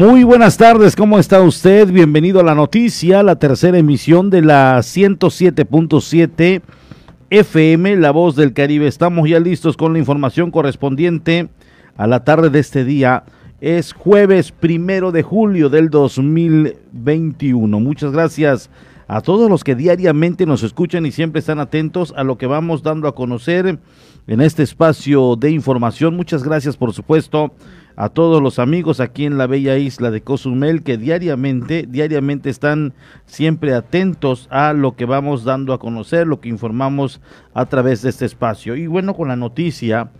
Muy buenas tardes, ¿cómo está usted? Bienvenido a la noticia, la tercera emisión de la 107.7 FM, La Voz del Caribe. Estamos ya listos con la información correspondiente a la tarde de este día. Es jueves primero de julio del 2021. Muchas gracias a todos los que diariamente nos escuchan y siempre están atentos a lo que vamos dando a conocer en este espacio de información. Muchas gracias, por supuesto a todos los amigos aquí en la bella isla de Cozumel que diariamente, diariamente están siempre atentos a lo que vamos dando a conocer, lo que informamos a través de este espacio. Y bueno, con la noticia,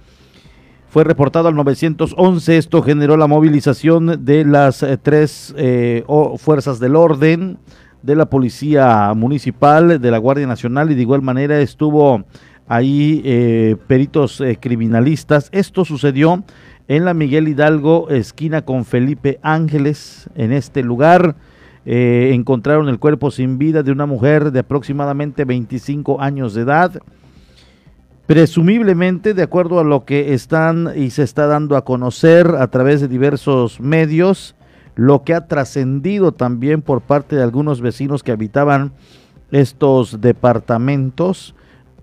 fue reportado al 911, esto generó la movilización de las eh, tres eh, fuerzas del orden, de la Policía Municipal, de la Guardia Nacional y de igual manera estuvo ahí eh, peritos criminalistas. Esto sucedió en la Miguel Hidalgo, esquina con Felipe Ángeles. En este lugar eh, encontraron el cuerpo sin vida de una mujer de aproximadamente 25 años de edad. Presumiblemente, de acuerdo a lo que están y se está dando a conocer a través de diversos medios, lo que ha trascendido también por parte de algunos vecinos que habitaban estos departamentos,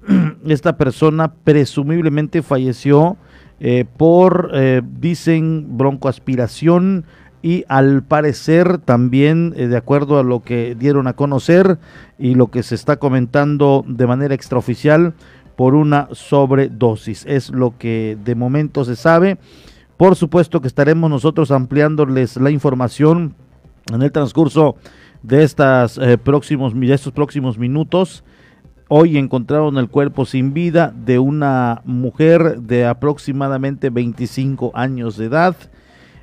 esta persona presumiblemente falleció eh, por, eh, dicen, broncoaspiración y al parecer también, eh, de acuerdo a lo que dieron a conocer y lo que se está comentando de manera extraoficial, por una sobredosis. Es lo que de momento se sabe. Por supuesto que estaremos nosotros ampliándoles la información en el transcurso de, estas, próximos, de estos próximos minutos. Hoy encontraron el cuerpo sin vida de una mujer de aproximadamente 25 años de edad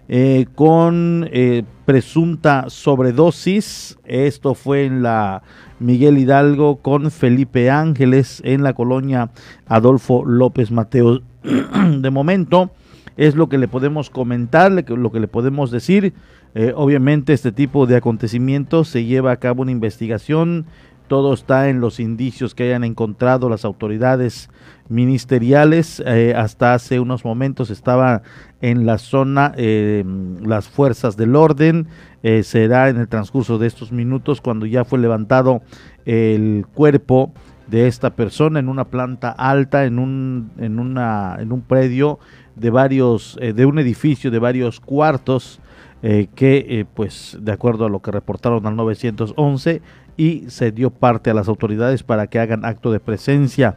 eh, con eh, presunta sobredosis. Esto fue en la Miguel Hidalgo con Felipe Ángeles en la colonia Adolfo López Mateos. de momento es lo que le podemos comentar, lo que le podemos decir. Eh, obviamente este tipo de acontecimientos se lleva a cabo una investigación todo está en los indicios que hayan encontrado las autoridades ministeriales. Eh, hasta hace unos momentos estaba en la zona eh, las fuerzas del orden. Eh, será en el transcurso de estos minutos cuando ya fue levantado el cuerpo de esta persona en una planta alta, en un, en una, en un predio de varios, de un edificio de varios cuartos. que pues de acuerdo a lo que reportaron al 911 y se dio parte a las autoridades para que hagan acto de presencia.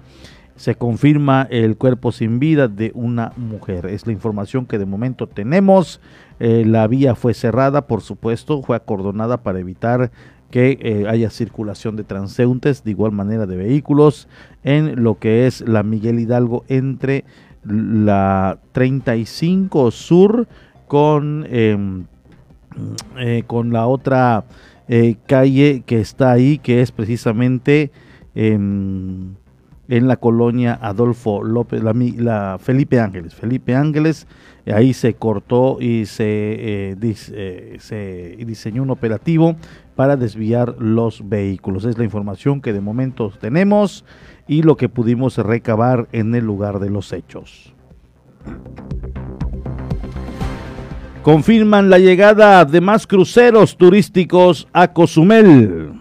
Se confirma el cuerpo sin vida de una mujer. Es la información que de momento tenemos. Eh, la vía fue cerrada, por supuesto, fue acordonada para evitar que eh, haya circulación de transeúntes, de igual manera de vehículos, en lo que es la Miguel Hidalgo entre la 35 Sur con, em, eh, con la otra eh, calle que está ahí, que es precisamente en la colonia Adolfo López, la, Felipe Ángeles. Felipe Ángeles, ahí se cortó y eh, eh, se diseñó un operativo para desviar los vehículos. Es la información que de momento tenemos y lo que pudimos recabar en el lugar de los hechos confirman la llegada de más cruceros turísticos a Cozumel.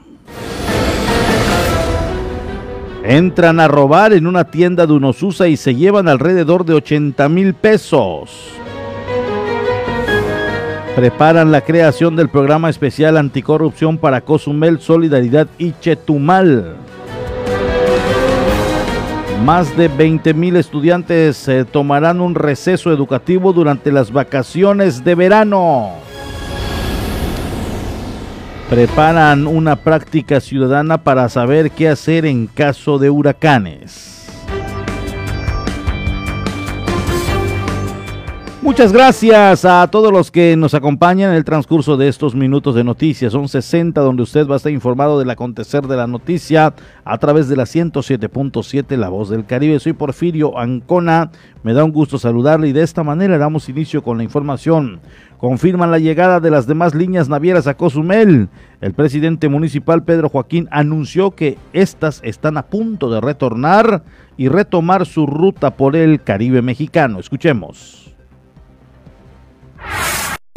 Entran a robar en una tienda de Unosusa y se llevan alrededor de 80 mil pesos. Preparan la creación del programa especial anticorrupción para Cozumel, Solidaridad y Chetumal. Más de 20 mil estudiantes eh, tomarán un receso educativo durante las vacaciones de verano. Preparan una práctica ciudadana para saber qué hacer en caso de huracanes. Muchas gracias a todos los que nos acompañan en el transcurso de estos minutos de noticias. Son 60 donde usted va a estar informado del acontecer de la noticia a través de la 107.7 La Voz del Caribe. Soy Porfirio Ancona. Me da un gusto saludarle y de esta manera damos inicio con la información. Confirman la llegada de las demás líneas navieras a Cozumel. El presidente municipal Pedro Joaquín anunció que estas están a punto de retornar y retomar su ruta por el Caribe mexicano. Escuchemos.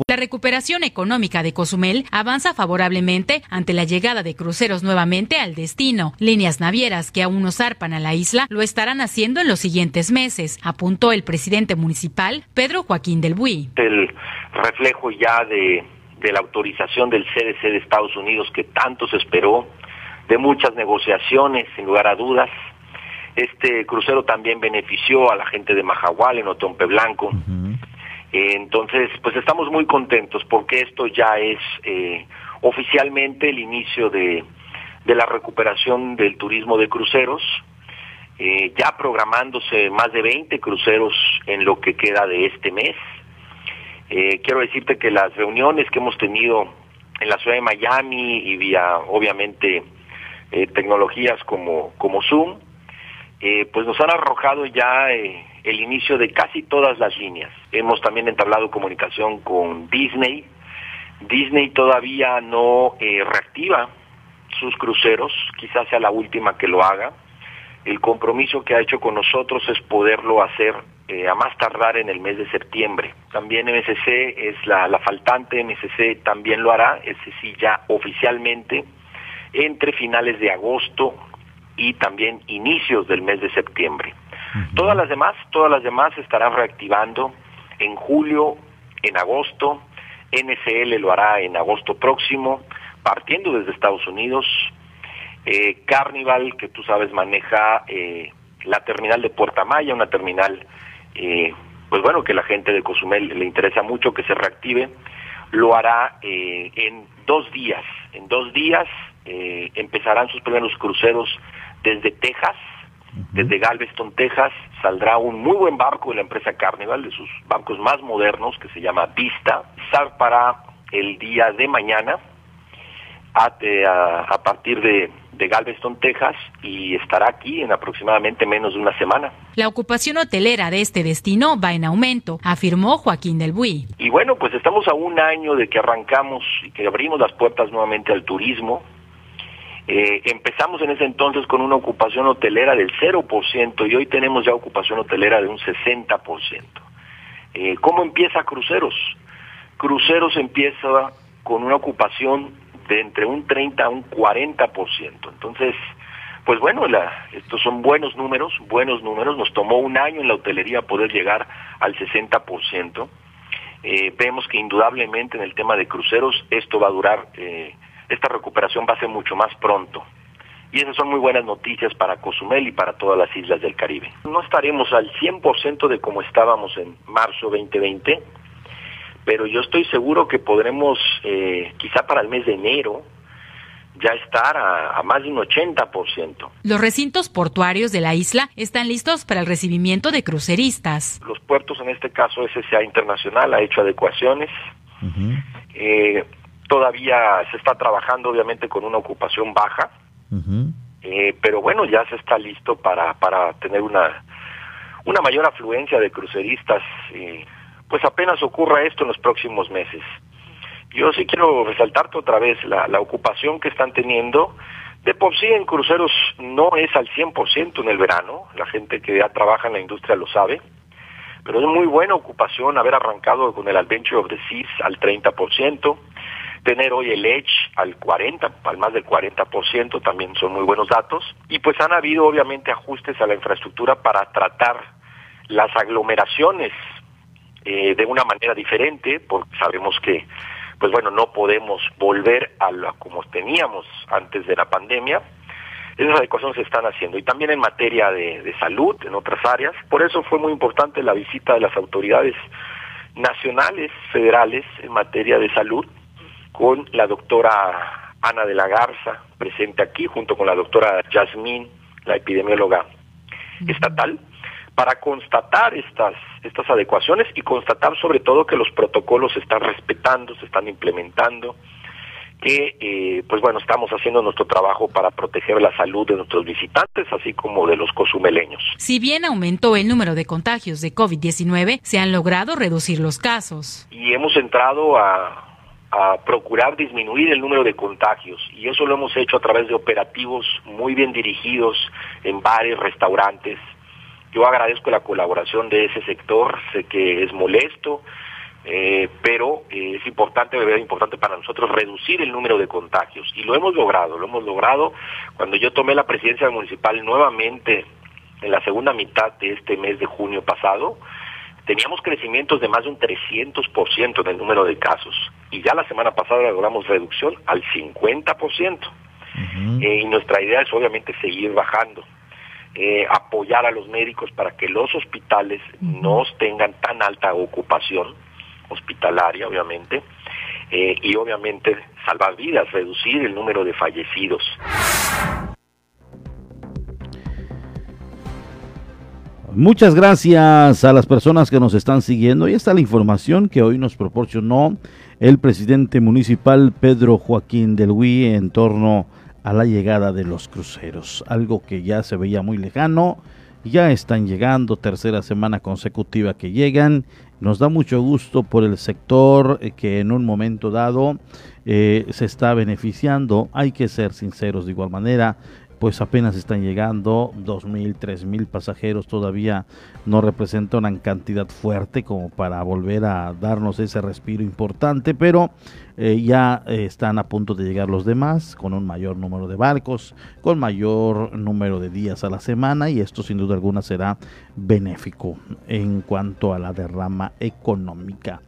La recuperación económica de Cozumel avanza favorablemente ante la llegada de cruceros nuevamente al destino. Líneas navieras que aún no zarpan a la isla lo estarán haciendo en los siguientes meses, apuntó el presidente municipal Pedro Joaquín del Buy. El reflejo ya de, de la autorización del CDC de Estados Unidos que tanto se esperó, de muchas negociaciones, sin lugar a dudas. Este crucero también benefició a la gente de Majahual en Otompe Blanco. Entonces, pues estamos muy contentos porque esto ya es eh, oficialmente el inicio de, la recuperación del turismo de cruceros, eh, ya programándose más de 20 cruceros en lo que queda de este mes. Eh, quiero decirte que las reuniones que hemos tenido en la ciudad de Miami y vía, obviamente, tecnologías como, como Zoom, pues nos han arrojado ya el inicio de casi todas las líneas. Hemos también entablado comunicación con Disney. Disney todavía no eh, reactiva sus cruceros, quizás sea la última que lo haga. El compromiso que ha hecho con nosotros es poderlo hacer eh, a más tardar en el mes de septiembre. También MSC es la, la faltante, MSC también lo hará, ese sí ya oficialmente, entre finales de agosto y también inicios del mes de septiembre. Todas las demás, todas las demás estarán reactivando en julio, en agosto, NCL lo hará en agosto próximo, partiendo desde Estados Unidos. Eh, Carnival, que tú sabes, maneja eh, la terminal de Puerta Maya, una terminal, eh, pues bueno, que la gente de Cozumel le interesa mucho que se reactive, lo hará en dos días. En dos días empezarán sus primeros cruceros desde Texas, desde Galveston, Texas, saldrá un muy buen barco de la empresa Carnival, de sus bancos más modernos, que se llama Vista. Sal para el día de mañana a, a, partir de, de, Galveston, Texas, y estará aquí en aproximadamente menos de una semana. La ocupación hotelera de este destino va en aumento, afirmó Joaquín del Buy. Y bueno, pues estamos a un año de que arrancamos y que abrimos las puertas nuevamente al turismo. Eh, empezamos en ese entonces con una ocupación hotelera del 0% y hoy tenemos ya ocupación hotelera de un 60%. Eh, ¿Cómo empieza Cruceros? Cruceros empieza con una ocupación de entre un 30 a un 40%. Entonces, pues bueno, estos son buenos números, buenos números. Nos tomó un año en la hotelería poder llegar al 60%. Eh, vemos que indudablemente en el tema de cruceros esto va a durar eh, esta recuperación va a ser mucho más pronto. Y esas son muy buenas noticias para Cozumel y para todas las islas del Caribe. No estaremos al 100% de como estábamos en marzo 2020, pero yo estoy seguro que podremos, eh, quizá para el mes de enero, ya estar a, más de un 80%. Los recintos portuarios de la isla están listos para el recibimiento de cruceristas. Los puertos, en este caso SSA Internacional, ha hecho adecuaciones. Todavía se está trabajando obviamente con una ocupación baja, eh, pero bueno, ya se está listo para, para tener una, una mayor afluencia de cruceristas. pues apenas ocurra esto en los próximos meses. Yo sí quiero resaltarte otra vez la, la ocupación que están teniendo. De por sí en cruceros no es al 100% en el verano, la gente que ya trabaja en la industria lo sabe, pero es muy buena ocupación haber arrancado con el Adventure of the Seas al 30%, tener hoy el Edge al 40, al más del 40%, también son muy buenos datos. Y pues han habido obviamente ajustes a la infraestructura para tratar las aglomeraciones eh, de una manera diferente, porque sabemos que, pues bueno, no podemos volver a lo como teníamos antes de la pandemia. esas adecuaciones se están haciendo. Y también en materia de, de salud, en otras áreas. Por eso fue muy importante la visita de las autoridades nacionales, federales, en materia de salud, con la doctora Ana de la Garza, presente aquí, junto con la doctora Yasmín, la epidemióloga estatal, para constatar estas, estas adecuaciones y constatar sobre todo que los protocolos se están respetando, se están implementando, que eh, pues bueno, estamos haciendo nuestro trabajo para proteger la salud de nuestros visitantes, así como de los cozumeleños. Si bien aumentó el número de contagios de COVID-19, se han logrado reducir los casos. Y hemos entrado a, a procurar disminuir el número de contagios y eso lo hemos hecho a través de operativos muy bien dirigidos en bares, restaurantes. Yo agradezco la colaboración de ese sector, sé que es molesto, eh, pero eh, es importante, es importante para nosotros reducir el número de contagios y lo hemos logrado, lo hemos logrado. Cuando yo tomé la presidencia municipal nuevamente en la segunda mitad de este mes de junio pasado, teníamos crecimientos de más de un 300% en el número de casos y ya la semana pasada logramos reducción al 50%. Eh, y nuestra idea es obviamente seguir bajando. Eh, apoyar a los médicos para que los hospitales no tengan tan alta ocupación hospitalaria, obviamente, eh, y obviamente salvar vidas, reducir el número de fallecidos. Muchas gracias a las personas que nos están siguiendo. Ahí está la información que hoy nos proporcionó el presidente municipal Pedro Joaquín del Huy en torno a la llegada de los cruceros. Algo que ya se veía muy lejano. Ya están llegando, tercera semana consecutiva que llegan nos da mucho gusto por el sector eh, que en un momento dado eh, se está beneficiando. Hay que ser sinceros de igual manera pues apenas están llegando, dos mil, tres mil pasajeros todavía no representa una cantidad fuerte como para volver a darnos ese respiro importante, pero eh, ya eh, están a punto de llegar los demás con un mayor número de barcos, con mayor número de días a la semana y esto sin duda alguna será benéfico en cuanto a la derrama económica.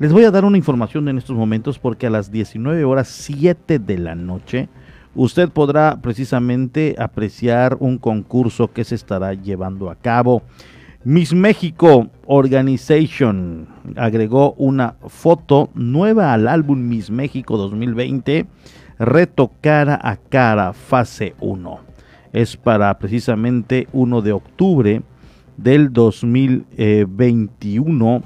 Les voy a dar una información en estos momentos porque a las 19 horas 7 de la noche, usted podrá precisamente apreciar un concurso que se estará llevando a cabo. Miss México Organization agregó una foto nueva al álbum Miss México 2020, Reto Cara a Cara, fase 1. Es para precisamente 1 de octubre del 2021.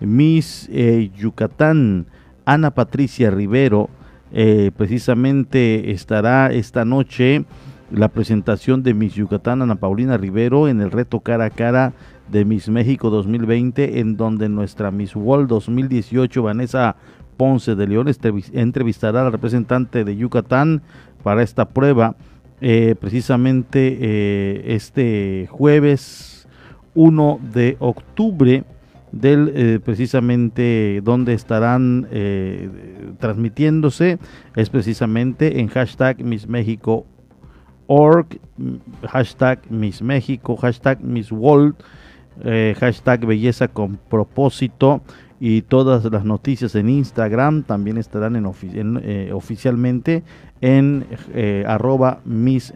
Miss eh, Yucatán, Ana Patricia Rivero, eh, precisamente estará esta noche la presentación de Miss Yucatán Ana Paulina Rivero en el reto cara a cara de Miss México 2020 en donde nuestra Miss World 2018 Vanessa Ponce de León entrevistará a la representante de Yucatán para esta prueba. Eh, precisamente eh, este jueves 1 de octubre del eh, precisamente donde estarán eh, transmitiéndose es precisamente en hashtag Miss México org, hashtag Miss México, hashtag Miss World, eh, hashtag Belleza con propósito y todas las noticias en Instagram también estarán en, oficialmente en arroba Miss.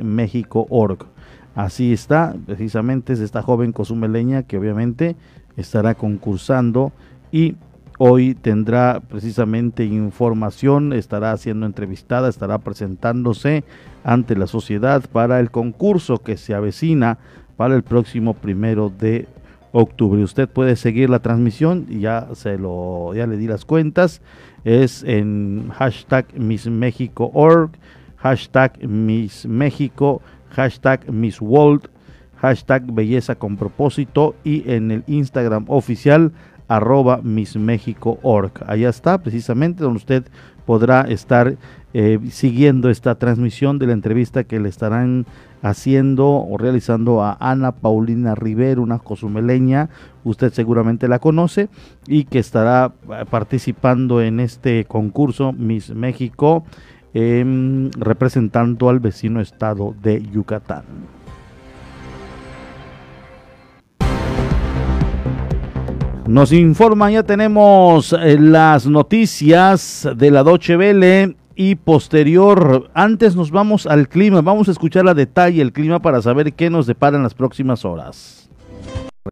Así está, precisamente es esta joven cozumeleña que obviamente estará concursando y hoy tendrá precisamente información, estará siendo entrevistada, estará presentándose ante la sociedad para el concurso que se avecina para el próximo primero de octubre. Usted puede seguir la transmisión, ya se lo, ya le di las cuentas, es en hashtag Miss Org, hashtag Miss México, hashtag Miss World, hashtag belleza con propósito y en el Instagram oficial arroba missmexico.org. Allá está precisamente donde usted podrá estar eh, siguiendo esta transmisión de la entrevista que le estarán haciendo o realizando a Ana Paulina Rivero, una cozumeleña, usted seguramente la conoce, y que estará eh, participando en este concurso Miss México, em, representando al vecino estado de Yucatán. Nos informan, ya tenemos eh, las noticias de la Doche Vele y posterior. Antes nos vamos al clima, vamos a escuchar a detalle el clima para saber qué nos depara en las próximas horas.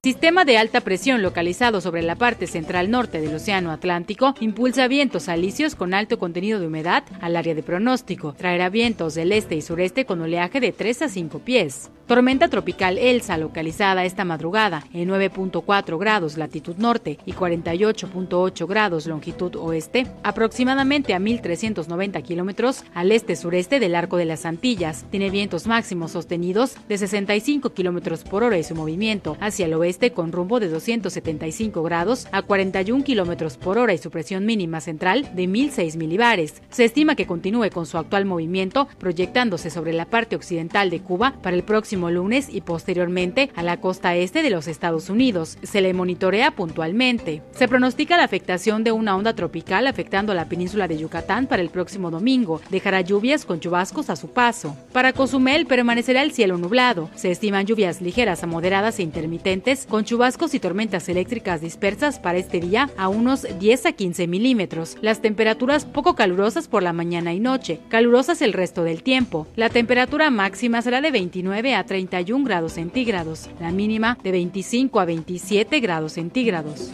Sistema de alta presión localizado sobre la parte central norte del Océano Atlántico impulsa vientos alisios con alto contenido de humedad al área de pronóstico. Traerá vientos del este y sureste con oleaje de 3 a 5 pies. Tormenta tropical Elsa localizada esta madrugada en 9.4 grados latitud norte y 48.8 grados longitud oeste, aproximadamente a 1.390 kilómetros al este-sureste del arco de las Antillas. Tiene vientos máximos sostenidos de 65 kilómetros por hora y su movimiento hacia el oeste con rumbo de 275 grados a 41 kilómetros por hora y su presión mínima central de 1.006 milibares. Se estima que continúe con su actual movimiento proyectándose sobre la parte occidental de Cuba para el próximo lunes y posteriormente a la costa este de los Estados Unidos. Se le monitorea puntualmente. Se pronostica la afectación de una onda tropical afectando la península de Yucatán para el próximo domingo. Dejará lluvias con chubascos a su paso. Para Cozumel permanecerá el cielo nublado. Se estiman lluvias ligeras a moderadas e intermitentes con chubascos y tormentas eléctricas dispersas para este día a unos 10 a 15 milímetros. Las temperaturas poco calurosas por la mañana y noche, calurosas el resto del tiempo. La temperatura máxima será de 29 a 31 grados centígrados, la mínima de 25 a 27 grados centígrados.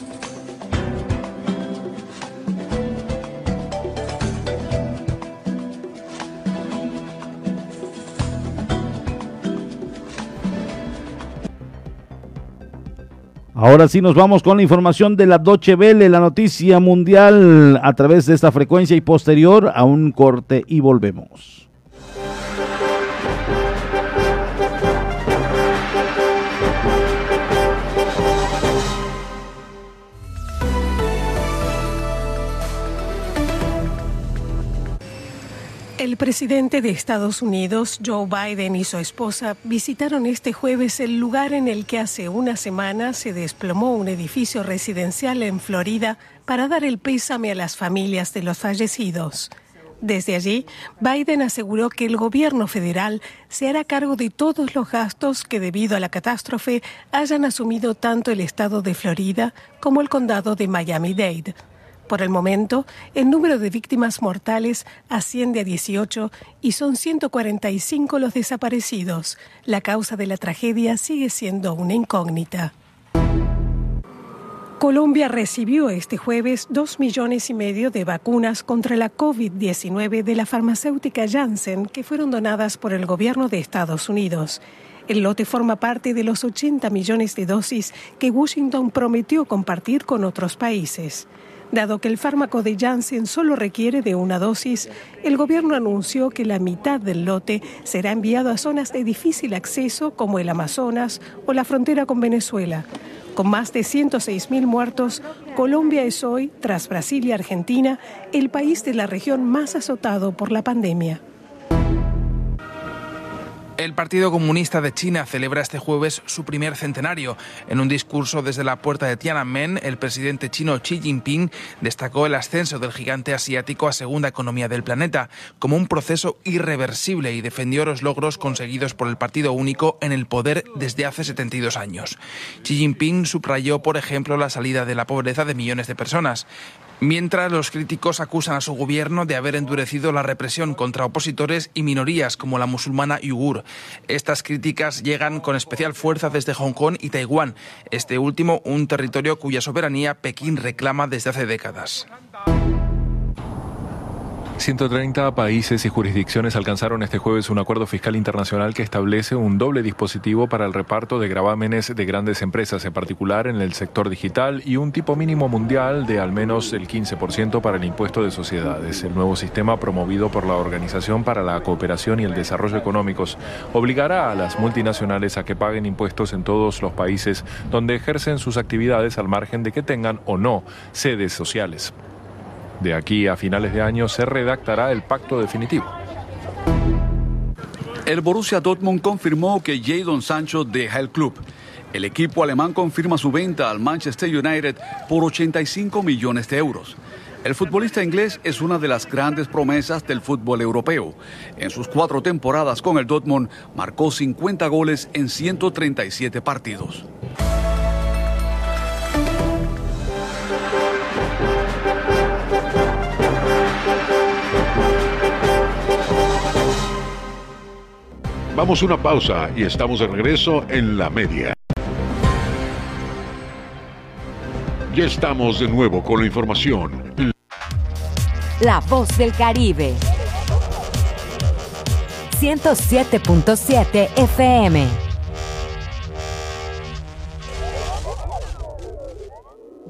Ahora sí nos vamos con la información de la Doche Vele, la noticia mundial a través de esta frecuencia y posterior a un corte y volvemos. El presidente de Estados Unidos, Joe Biden, y su esposa visitaron este jueves el lugar en el que hace una semana se desplomó un edificio residencial en Florida para dar el pésame a las familias de los fallecidos. Desde allí, Biden aseguró que el gobierno federal se hará cargo de todos los gastos que debido a la catástrofe hayan asumido tanto el estado de Florida como el condado de Miami-Dade. Por el momento, el número de víctimas mortales asciende a 18 y son 145 los desaparecidos. La causa de la tragedia sigue siendo una incógnita. Colombia recibió este jueves dos millones y medio de vacunas contra la COVID-19 de la farmacéutica Janssen que fueron donadas por el gobierno de Estados Unidos. El lote forma parte de los 80 millones de dosis que Washington prometió compartir con otros países. Dado que el fármaco de Janssen solo requiere de una dosis, el gobierno anunció que la mitad del lote será enviado a zonas de difícil acceso como el Amazonas o la frontera con Venezuela. Con más de 106 mil muertos, Colombia es hoy, tras Brasil y Argentina, el país de la región más azotado por la pandemia. El Partido Comunista de China celebra este jueves su primer centenario. En un discurso desde la puerta de Tiananmen, el presidente chino Xi Jinping destacó el ascenso del gigante asiático a segunda economía del planeta como un proceso irreversible y defendió los logros conseguidos por el Partido Único en el poder desde hace 72 años. Xi Jinping subrayó, por ejemplo, la salida de la pobreza de millones de personas mientras los críticos acusan a su gobierno de haber endurecido la represión contra opositores y minorías como la musulmana yugur. Estas críticas llegan con especial fuerza desde Hong Kong y Taiwán, este último un territorio cuya soberanía Pekín reclama desde hace décadas. 130 países y jurisdicciones alcanzaron este jueves un acuerdo fiscal internacional que establece un doble dispositivo para el reparto de gravámenes de grandes empresas, en particular en el sector digital, y un tipo mínimo mundial de al menos el 15% para el impuesto de sociedades. El nuevo sistema, promovido por la Organización para la Cooperación y el Desarrollo Económicos, obligará a las multinacionales a que paguen impuestos en todos los países donde ejercen sus actividades al margen de que tengan o no sedes sociales. De aquí a finales de año se redactará el pacto definitivo. El Borussia Dortmund confirmó que Jadon Sancho deja el club. El equipo alemán confirma su venta al Manchester United por 85 millones de euros. El futbolista inglés es una de las grandes promesas del fútbol europeo. En sus cuatro temporadas con el Dortmund marcó 50 goles en 137 partidos. Vamos a una pausa y estamos de regreso en la media. Ya estamos de nuevo con la información. La voz del Caribe. 107.7 FM.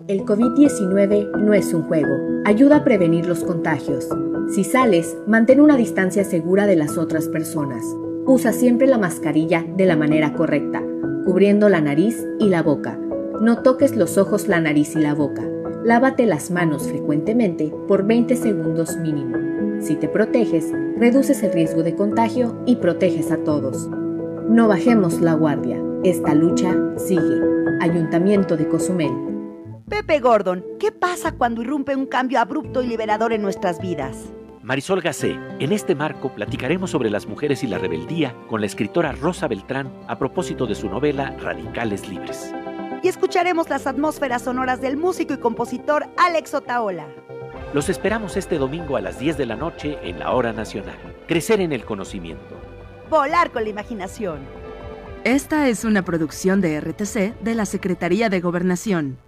El COVID-19 no es un juego. Ayuda a prevenir los contagios. Si sales, mantén una distancia segura de las otras personas. Usa siempre la mascarilla de la manera correcta, cubriendo la nariz y la boca. No toques los ojos, la nariz y la boca. Lávate las manos frecuentemente por 20 segundos mínimo. Si te proteges, reduces el riesgo de contagio y proteges a todos. No bajemos la guardia. Esta lucha sigue. Ayuntamiento de Cozumel. Pepe Gordon, ¿qué pasa cuando irrumpe un cambio abrupto y liberador en nuestras vidas? Marisol Gacé, en este marco platicaremos sobre las mujeres y la rebeldía con la escritora Rosa Beltrán a propósito de su novela Radicales Libres. Y escucharemos las atmósferas sonoras del músico y compositor Alex Otaola. Los esperamos este domingo a las 10 de la noche en la Hora Nacional. Crecer en el conocimiento. Volar con la imaginación. Esta es una producción de RTC de la Secretaría de Gobernación.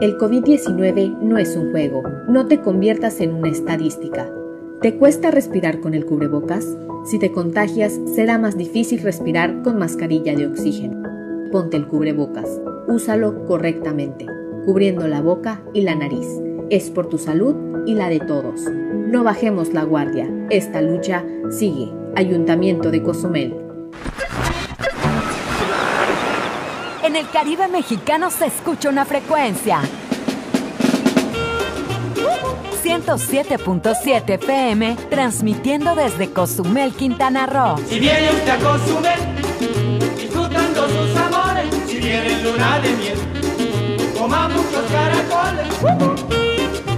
El COVID-19 no es un juego. No te conviertas en una estadística. ¿Te cuesta respirar con el cubrebocas? Si te contagias, será más difícil respirar con mascarilla de oxígeno. Ponte el cubrebocas. Úsalo correctamente, cubriendo la boca y la nariz. Es por tu salud y la de todos. No bajemos la guardia. Esta lucha sigue. Ayuntamiento de Cozumel. En el Caribe mexicano se escucha una frecuencia. 107.7 FM, transmitiendo desde Cozumel, Quintana Roo. Si viene usted a Cozumel, disfrutando sus amores, si viene luna de miel, coma muchos caracoles.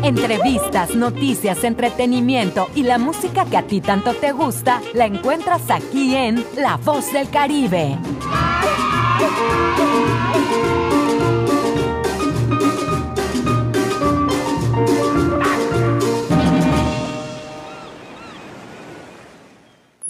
Entrevistas, noticias, entretenimiento y la música que a ti tanto te gusta, la encuentras aquí en La Voz del Caribe.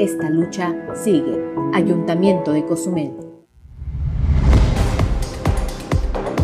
Esta lucha sigue. Ayuntamiento de Cozumel.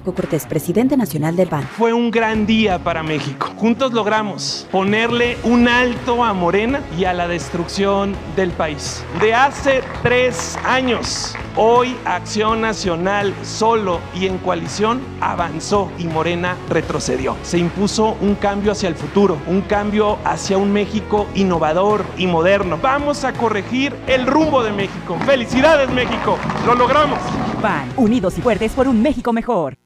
Marco Cortés, presidente nacional del BAN. Fue un gran día para México. Juntos logramos ponerle un alto a Morena y a la destrucción del país. De hace tres años, hoy Acción Nacional solo y en coalición avanzó y Morena retrocedió. Se impuso un cambio hacia el futuro, un cambio hacia un México innovador y moderno. Vamos a corregir el rumbo de México. ¡Felicidades México! ¡Lo logramos! BAN, unidos y fuertes por un México mejor.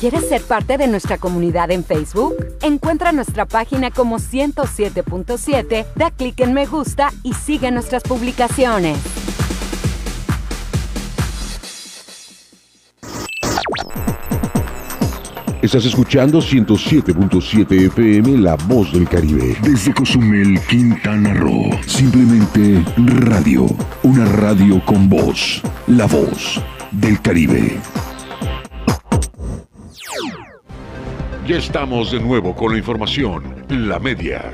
¿Quieres ser parte de nuestra comunidad en Facebook? Encuentra nuestra página como 107.7, da clic en me gusta y sigue nuestras publicaciones. Estás escuchando 107.7 FM La Voz del Caribe. Desde Cozumel, Quintana Roo. Simplemente radio. Una radio con voz. La Voz del Caribe. Ya estamos de nuevo con la información. La media.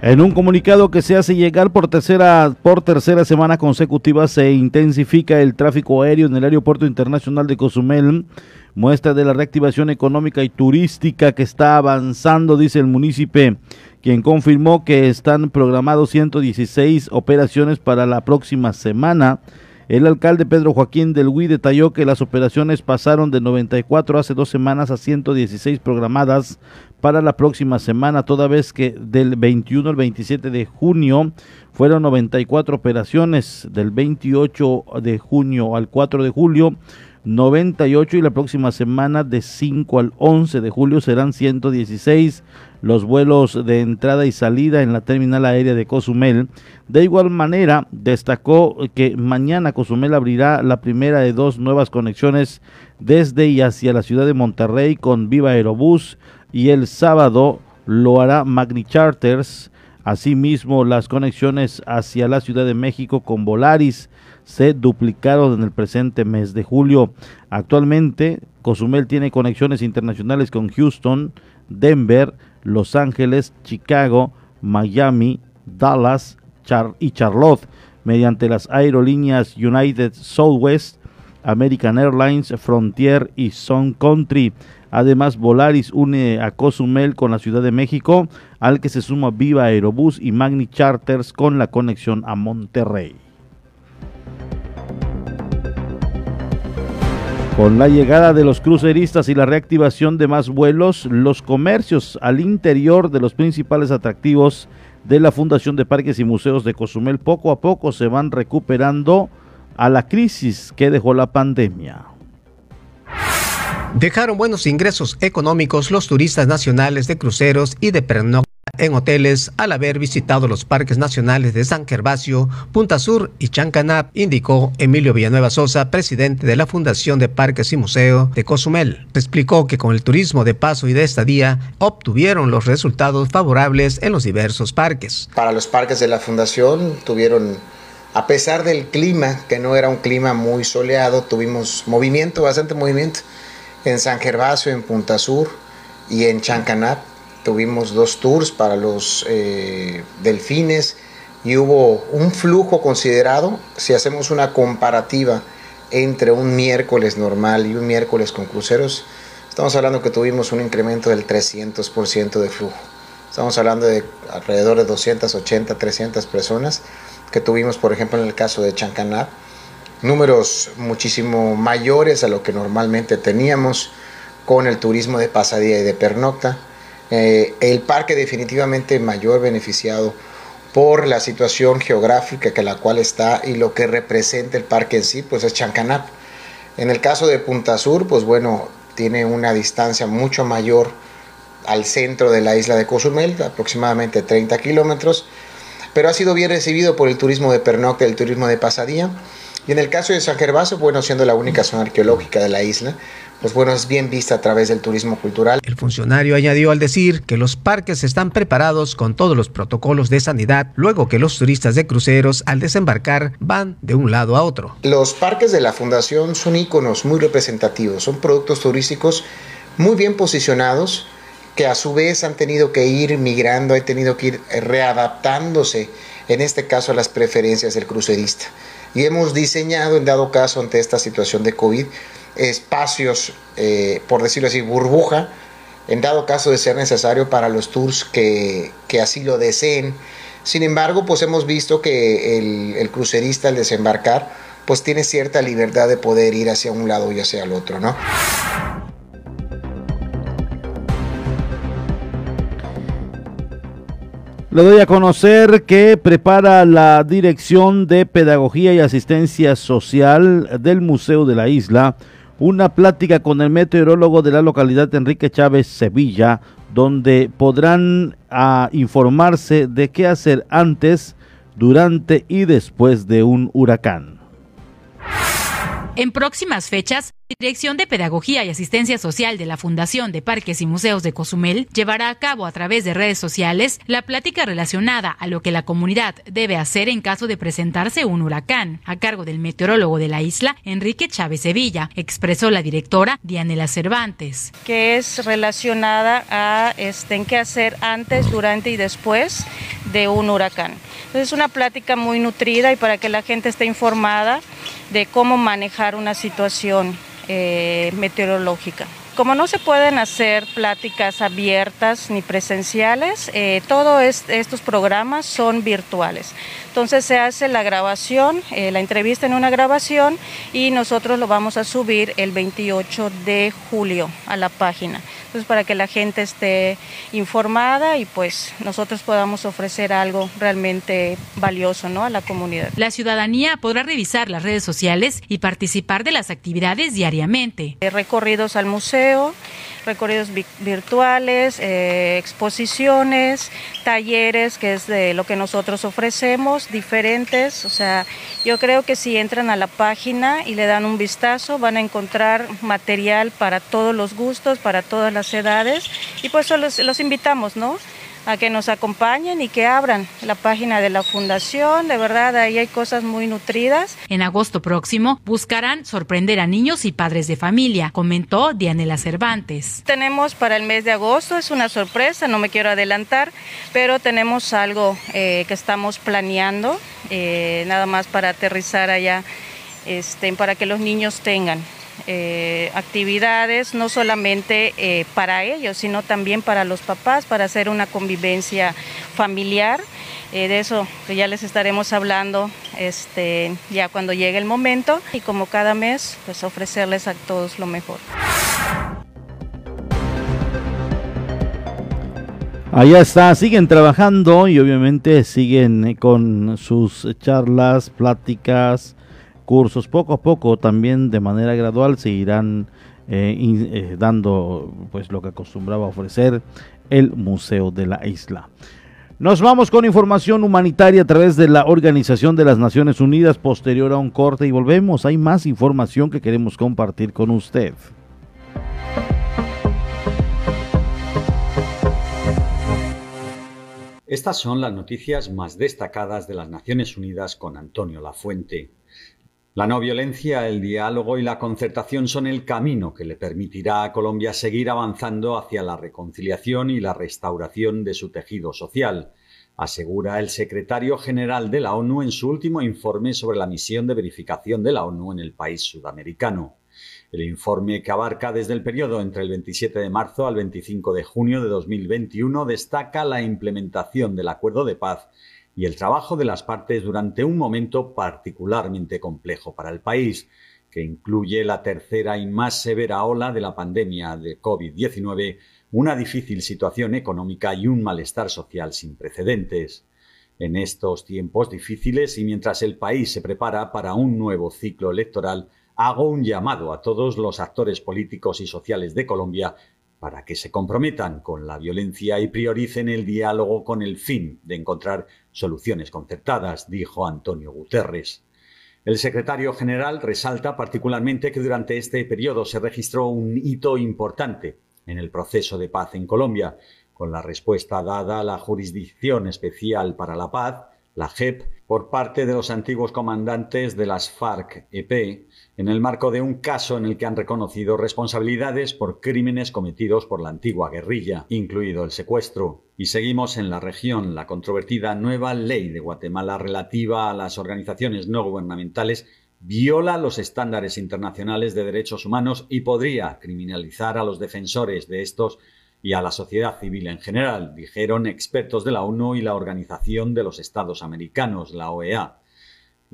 En un comunicado que se hace llegar por tercera, por tercera semana consecutiva, se intensifica el tráfico aéreo en el Aeropuerto Internacional de Cozumel, muestra de la reactivación económica y turística que está avanzando, dice el municipio, quien confirmó que están programados 116 operaciones para la próxima semana. El alcalde Pedro Joaquín del Huy detalló que las operaciones pasaron de 94 hace dos semanas a 116 programadas para la próxima semana, toda vez que del 21 al 27 de junio fueron 94 operaciones, del 28 de junio al 4 de julio 98 y la próxima semana de 5 al 11 de julio serán 116 los vuelos de entrada y salida en la terminal aérea de Cozumel. De igual manera, destacó que mañana Cozumel abrirá la primera de dos nuevas conexiones desde y hacia la ciudad de Monterrey con Viva Aerobús y el sábado lo hará Magni Charters. Asimismo, las conexiones hacia la Ciudad de México con Volaris se duplicaron en el presente mes de julio. Actualmente, Cozumel tiene conexiones internacionales con Houston, Denver, Los Ángeles, Chicago, Miami, Dallas y Charlotte mediante las aerolíneas United Southwest, American Airlines, Frontier y Sun Country. Además, Volaris une a Cozumel con la Ciudad de México, al que se suma Viva Aerobús y Magni Charters con la conexión a Monterrey. Con la llegada de los cruceristas y la reactivación de más vuelos, los comercios al interior de los principales atractivos de la Fundación de Parques y Museos de Cozumel poco a poco se van recuperando a la crisis que dejó la pandemia. Dejaron buenos ingresos económicos los turistas nacionales de cruceros y de pernocta en hoteles al haber visitado los parques nacionales de San Gervasio, Punta Sur y Chancanap, indicó Emilio Villanueva Sosa, presidente de la Fundación de Parques y Museo de Cozumel. Explicó que con el turismo de paso y de estadía obtuvieron los resultados favorables en los diversos parques. Para los parques de la Fundación tuvieron a pesar del clima, que no era un clima muy soleado, tuvimos movimiento, bastante movimiento en San Gervasio, en Punta Sur y en Chancanap. Tuvimos dos tours para los eh, delfines y hubo un flujo considerado. Si hacemos una comparativa entre un miércoles normal y un miércoles con cruceros, estamos hablando que tuvimos un incremento del 300% de flujo. Estamos hablando de alrededor de 280, 300 personas que tuvimos, por ejemplo, en el caso de Chancanap números muchísimo mayores a lo que normalmente teníamos con el turismo de pasadía y de pernocta. Eh, el parque definitivamente mayor beneficiado por la situación geográfica que la cual está y lo que representa el parque en sí, pues es Chancanap. En el caso de Punta Sur, pues bueno, tiene una distancia mucho mayor al centro de la isla de Cozumel, aproximadamente 30 kilómetros, pero ha sido bien recibido por el turismo de pernocta y el turismo de pasadía. Y en el caso de San Gervasio, bueno, siendo la única zona arqueológica de la isla, pues bueno, es bien vista a través del turismo cultural. El funcionario añadió al decir que los parques están preparados con todos los protocolos de sanidad, luego que los turistas de cruceros al desembarcar van de un lado a otro. Los parques de la fundación son íconos muy representativos, son productos turísticos muy bien posicionados que a su vez han tenido que ir migrando, han tenido que ir readaptándose, en este caso a las preferencias del crucerista y hemos diseñado, en dado caso ante esta situación de COVID, espacios, eh, por decirlo así, burbuja, en dado caso de ser necesario para los tours que, así lo deseen. Sin embargo, pues hemos visto que el, el, crucerista al desembarcar, pues tiene cierta libertad de poder ir hacia un lado y hacia el otro, ¿no? Le doy a conocer que prepara la Dirección de Pedagogía y Asistencia Social del Museo de la Isla una plática con el meteorólogo de la localidad Enrique Chávez Sevilla, donde podrán ah, informarse de qué hacer antes, durante y después de un huracán. En próximas fechas, Dirección de Pedagogía y Asistencia Social de la Fundación de Parques y Museos de Cozumel llevará a cabo a través de redes sociales la plática relacionada a lo que la comunidad debe hacer en caso de presentarse un huracán, a cargo del meteorólogo de la isla, Enrique Chávez Sevilla, expresó la directora Dianela Cervantes. Que es relacionada a este, en qué hacer antes, durante y después de un huracán. Entonces es una plática muy nutrida y para que la gente esté informada de cómo manejar una situación eh, meteorológica. Como no se pueden hacer pláticas abiertas ni presenciales, eh, todos estos programas son virtuales. Entonces se hace la grabación, eh, la entrevista en una grabación y nosotros lo vamos a subir el 28 de julio a la página. Entonces para que la gente esté informada y pues nosotros podamos ofrecer algo realmente valioso ¿no? a la comunidad. La ciudadanía podrá revisar las redes sociales y participar de las actividades diariamente. Recorridos al museo recorridos virtuales, eh, exposiciones, talleres, que es de lo que nosotros ofrecemos, diferentes. O sea, yo creo que si entran a la página y le dan un vistazo, van a encontrar material para todos los gustos, para todas las edades. Y pues los, los invitamos, ¿no? A que nos acompañen y que abran la página de la fundación. De verdad, ahí hay cosas muy nutridas. En agosto próximo buscarán sorprender a niños y padres de familia, comentó Dianela Cervantes. Tenemos para el mes de agosto, es una sorpresa, no me quiero adelantar, pero tenemos algo eh, que estamos planeando, eh, nada más para aterrizar allá, este, para que los niños tengan eh, actividades, no solamente eh, para ellos, sino también para los papás, para hacer una convivencia familiar. Eh, de eso ya les estaremos hablando este, ya cuando llegue el momento y como cada mes, pues ofrecerles a todos lo mejor. Allá está, siguen trabajando y obviamente siguen con sus charlas, pláticas, cursos. Poco a poco, también de manera gradual, se irán eh, eh, dando pues lo que acostumbraba ofrecer el Museo de la Isla. Nos vamos con información humanitaria a través de la Organización de las Naciones Unidas posterior a un corte y volvemos. Hay más información que queremos compartir con usted. Estas son las noticias más destacadas de las Naciones Unidas con Antonio Lafuente. La no violencia, el diálogo y la concertación son el camino que le permitirá a Colombia seguir avanzando hacia la reconciliación y la restauración de su tejido social, asegura el secretario general de la ONU en su último informe sobre la misión de verificación de la ONU en el país sudamericano. El informe, que abarca desde el periodo entre el 27 de marzo al 25 de junio de 2021, destaca la implementación del acuerdo de paz y el trabajo de las partes durante un momento particularmente complejo para el país, que incluye la tercera y más severa ola de la pandemia de COVID-19, una difícil situación económica y un malestar social sin precedentes. En estos tiempos difíciles y mientras el país se prepara para un nuevo ciclo electoral, hago un llamado a todos los actores políticos y sociales de Colombia para que se comprometan con la violencia y prioricen el diálogo con el fin de encontrar soluciones concertadas, dijo Antonio Guterres. El secretario general resalta particularmente que durante este periodo se registró un hito importante en el proceso de paz en Colombia, con la respuesta dada a la Jurisdicción Especial para la Paz, la JEP, por parte de los antiguos comandantes de las FARC-EP, en el marco de un caso en el que han reconocido responsabilidades por crímenes cometidos por la antigua guerrilla, incluido el secuestro. Y seguimos en la región. La controvertida nueva ley de Guatemala relativa a las organizaciones no gubernamentales viola los estándares internacionales de derechos humanos y podría criminalizar a los defensores de estos y a la sociedad civil en general, dijeron expertos de la ONU y la Organización de los Estados Americanos, la OEA.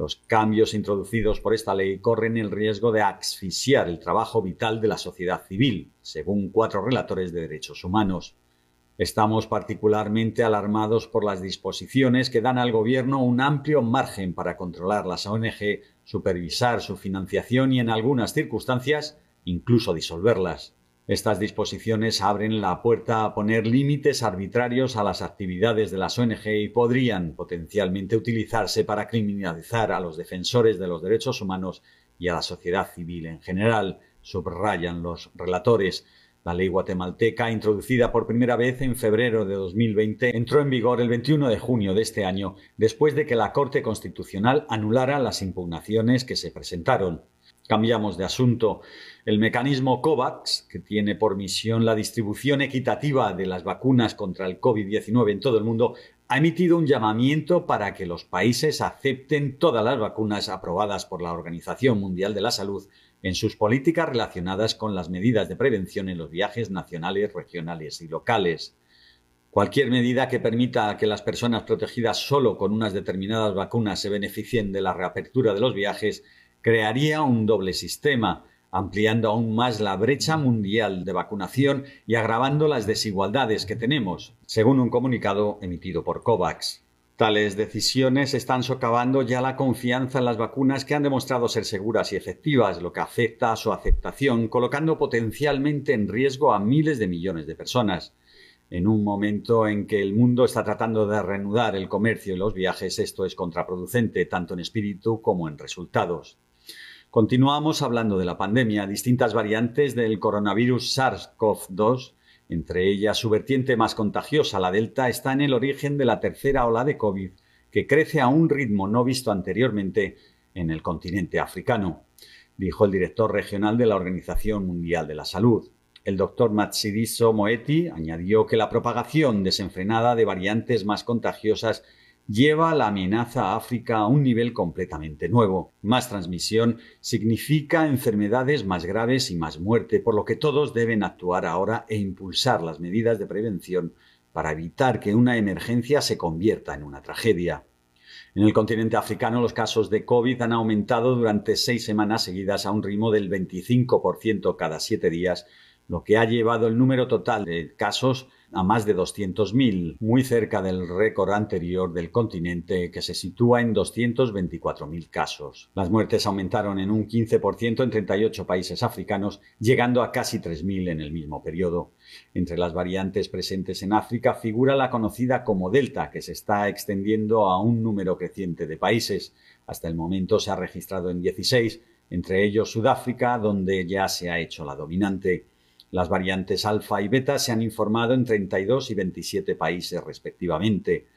Los cambios introducidos por esta ley corren el riesgo de asfixiar el trabajo vital de la sociedad civil, según cuatro relatores de derechos humanos. Estamos particularmente alarmados por las disposiciones que dan al Gobierno un amplio margen para controlar las ONG, supervisar su financiación y, en algunas circunstancias, incluso disolverlas. Estas disposiciones abren la puerta a poner límites arbitrarios a las actividades de las ONG y podrían potencialmente utilizarse para criminalizar a los defensores de los derechos humanos y a la sociedad civil en general, subrayan los relatores. La ley guatemalteca, introducida por primera vez en febrero de 2020, entró en vigor el 21 de junio de este año, después de que la Corte Constitucional anulara las impugnaciones que se presentaron. Cambiamos de asunto. El mecanismo COVAX, que tiene por misión la distribución equitativa de las vacunas contra el COVID-19 en todo el mundo, ha emitido un llamamiento para que los países acepten todas las vacunas aprobadas por la Organización Mundial de la Salud en sus políticas relacionadas con las medidas de prevención en los viajes nacionales, regionales y locales. Cualquier medida que permita que las personas protegidas solo con unas determinadas vacunas se beneficien de la reapertura de los viajes crearía un doble sistema, ampliando aún más la brecha mundial de vacunación y agravando las desigualdades que tenemos, según un comunicado emitido por COVAX. Tales decisiones están socavando ya la confianza en las vacunas que han demostrado ser seguras y efectivas, lo que afecta a su aceptación, colocando potencialmente en riesgo a miles de millones de personas. En un momento en que el mundo está tratando de reanudar el comercio y los viajes, esto es contraproducente tanto en espíritu como en resultados. Continuamos hablando de la pandemia. Distintas variantes del coronavirus SARS-CoV-2 entre ellas, su vertiente más contagiosa, la Delta, está en el origen de la tercera ola de COVID, que crece a un ritmo no visto anteriormente en el continente africano, dijo el director regional de la Organización Mundial de la Salud. El doctor Matsidiso Moeti añadió que la propagación desenfrenada de variantes más contagiosas lleva la amenaza a África a un nivel completamente nuevo. Más transmisión significa enfermedades más graves y más muerte, por lo que todos deben actuar ahora e impulsar las medidas de prevención para evitar que una emergencia se convierta en una tragedia. En el continente africano los casos de COVID han aumentado durante seis semanas seguidas a un ritmo del 25% cada siete días, lo que ha llevado el número total de casos a más de 200.000, muy cerca del récord anterior del continente que se sitúa en 224.000 casos. Las muertes aumentaron en un 15% en 38 países africanos, llegando a casi 3.000 en el mismo periodo. Entre las variantes presentes en África figura la conocida como Delta, que se está extendiendo a un número creciente de países. Hasta el momento se ha registrado en 16, entre ellos Sudáfrica, donde ya se ha hecho la dominante. Las variantes alfa y beta se han informado en 32 y 27 países respectivamente.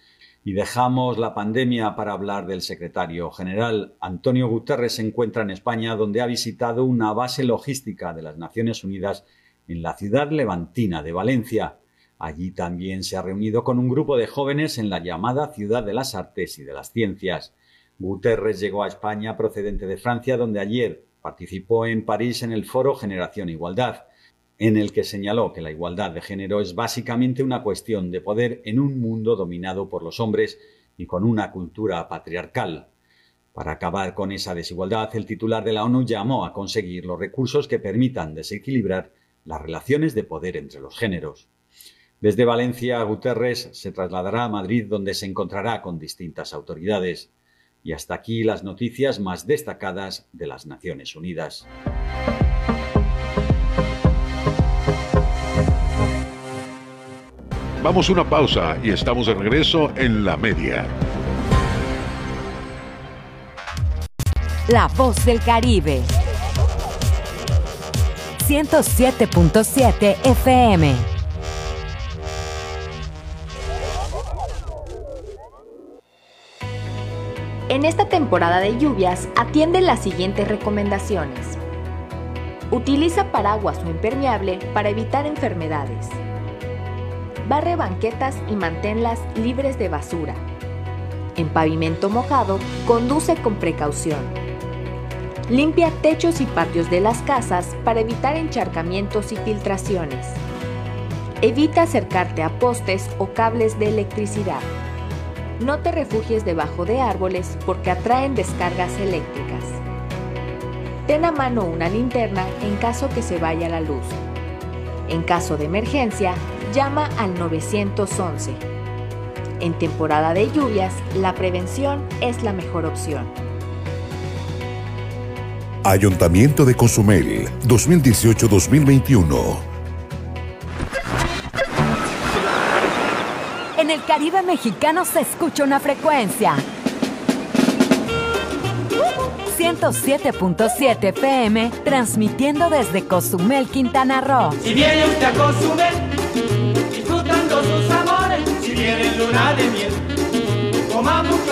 Y dejamos la pandemia para hablar del secretario general. Antonio Guterres se encuentra en España, donde ha visitado una base logística de las Naciones Unidas en la ciudad levantina de Valencia. Allí también se ha reunido con un grupo de jóvenes en la llamada Ciudad de las Artes y de las Ciencias. Guterres llegó a España procedente de Francia, donde ayer participó en París en el foro Generación Igualdad en el que señaló que la igualdad de género es básicamente una cuestión de poder en un mundo dominado por los hombres y con una cultura patriarcal. Para acabar con esa desigualdad, el titular de la ONU llamó a conseguir los recursos que permitan desequilibrar las relaciones de poder entre los géneros. Desde Valencia, Guterres se trasladará a Madrid, donde se encontrará con distintas autoridades. Y hasta aquí las noticias más destacadas de las Naciones Unidas. Vamos a una pausa y estamos de regreso en la media. La voz del Caribe. 107.7 FM. En esta temporada de lluvias, atiende las siguientes recomendaciones. Utiliza paraguas o impermeable para evitar enfermedades. Barre banquetas y manténlas libres de basura. En pavimento mojado, conduce con precaución. Limpia techos y patios de las casas para evitar encharcamientos y filtraciones. Evita acercarte a postes o cables de electricidad. No te refugies debajo de árboles porque atraen descargas eléctricas. Ten a mano una linterna en caso que se vaya la luz. En caso de emergencia, llama al 911. En temporada de lluvias, la prevención es la mejor opción. Ayuntamiento de Cozumel, 2018-2021. En el Caribe mexicano se escucha una frecuencia. 107.7 FM, transmitiendo desde Cozumel, Quintana Roo. Si viene usted a Cozumel,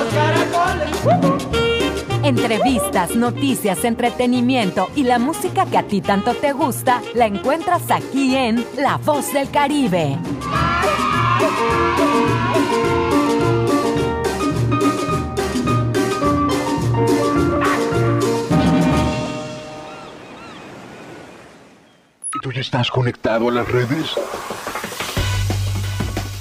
caracoles. Entrevistas, noticias, entretenimiento y la música que a ti tanto te gusta, la encuentras aquí en La Voz del Caribe. ¿Y tú ya estás conectado a las redes?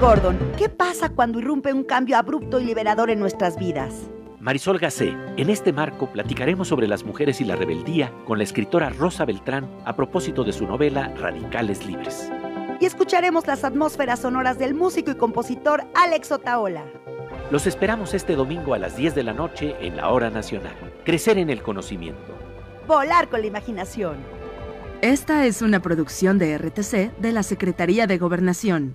Gordon, ¿qué pasa cuando irrumpe un cambio abrupto y liberador en nuestras vidas? Marisol Gacé, en este marco platicaremos sobre las mujeres y la rebeldía con la escritora Rosa Beltrán a propósito de su novela Radicales Libres. Y escucharemos las atmósferas sonoras del músico y compositor Alex Otaola. Los esperamos este domingo a las 10 de la noche en la Hora Nacional. Crecer en el conocimiento. Volar con la imaginación. Esta es una producción de RTC de la Secretaría de Gobernación.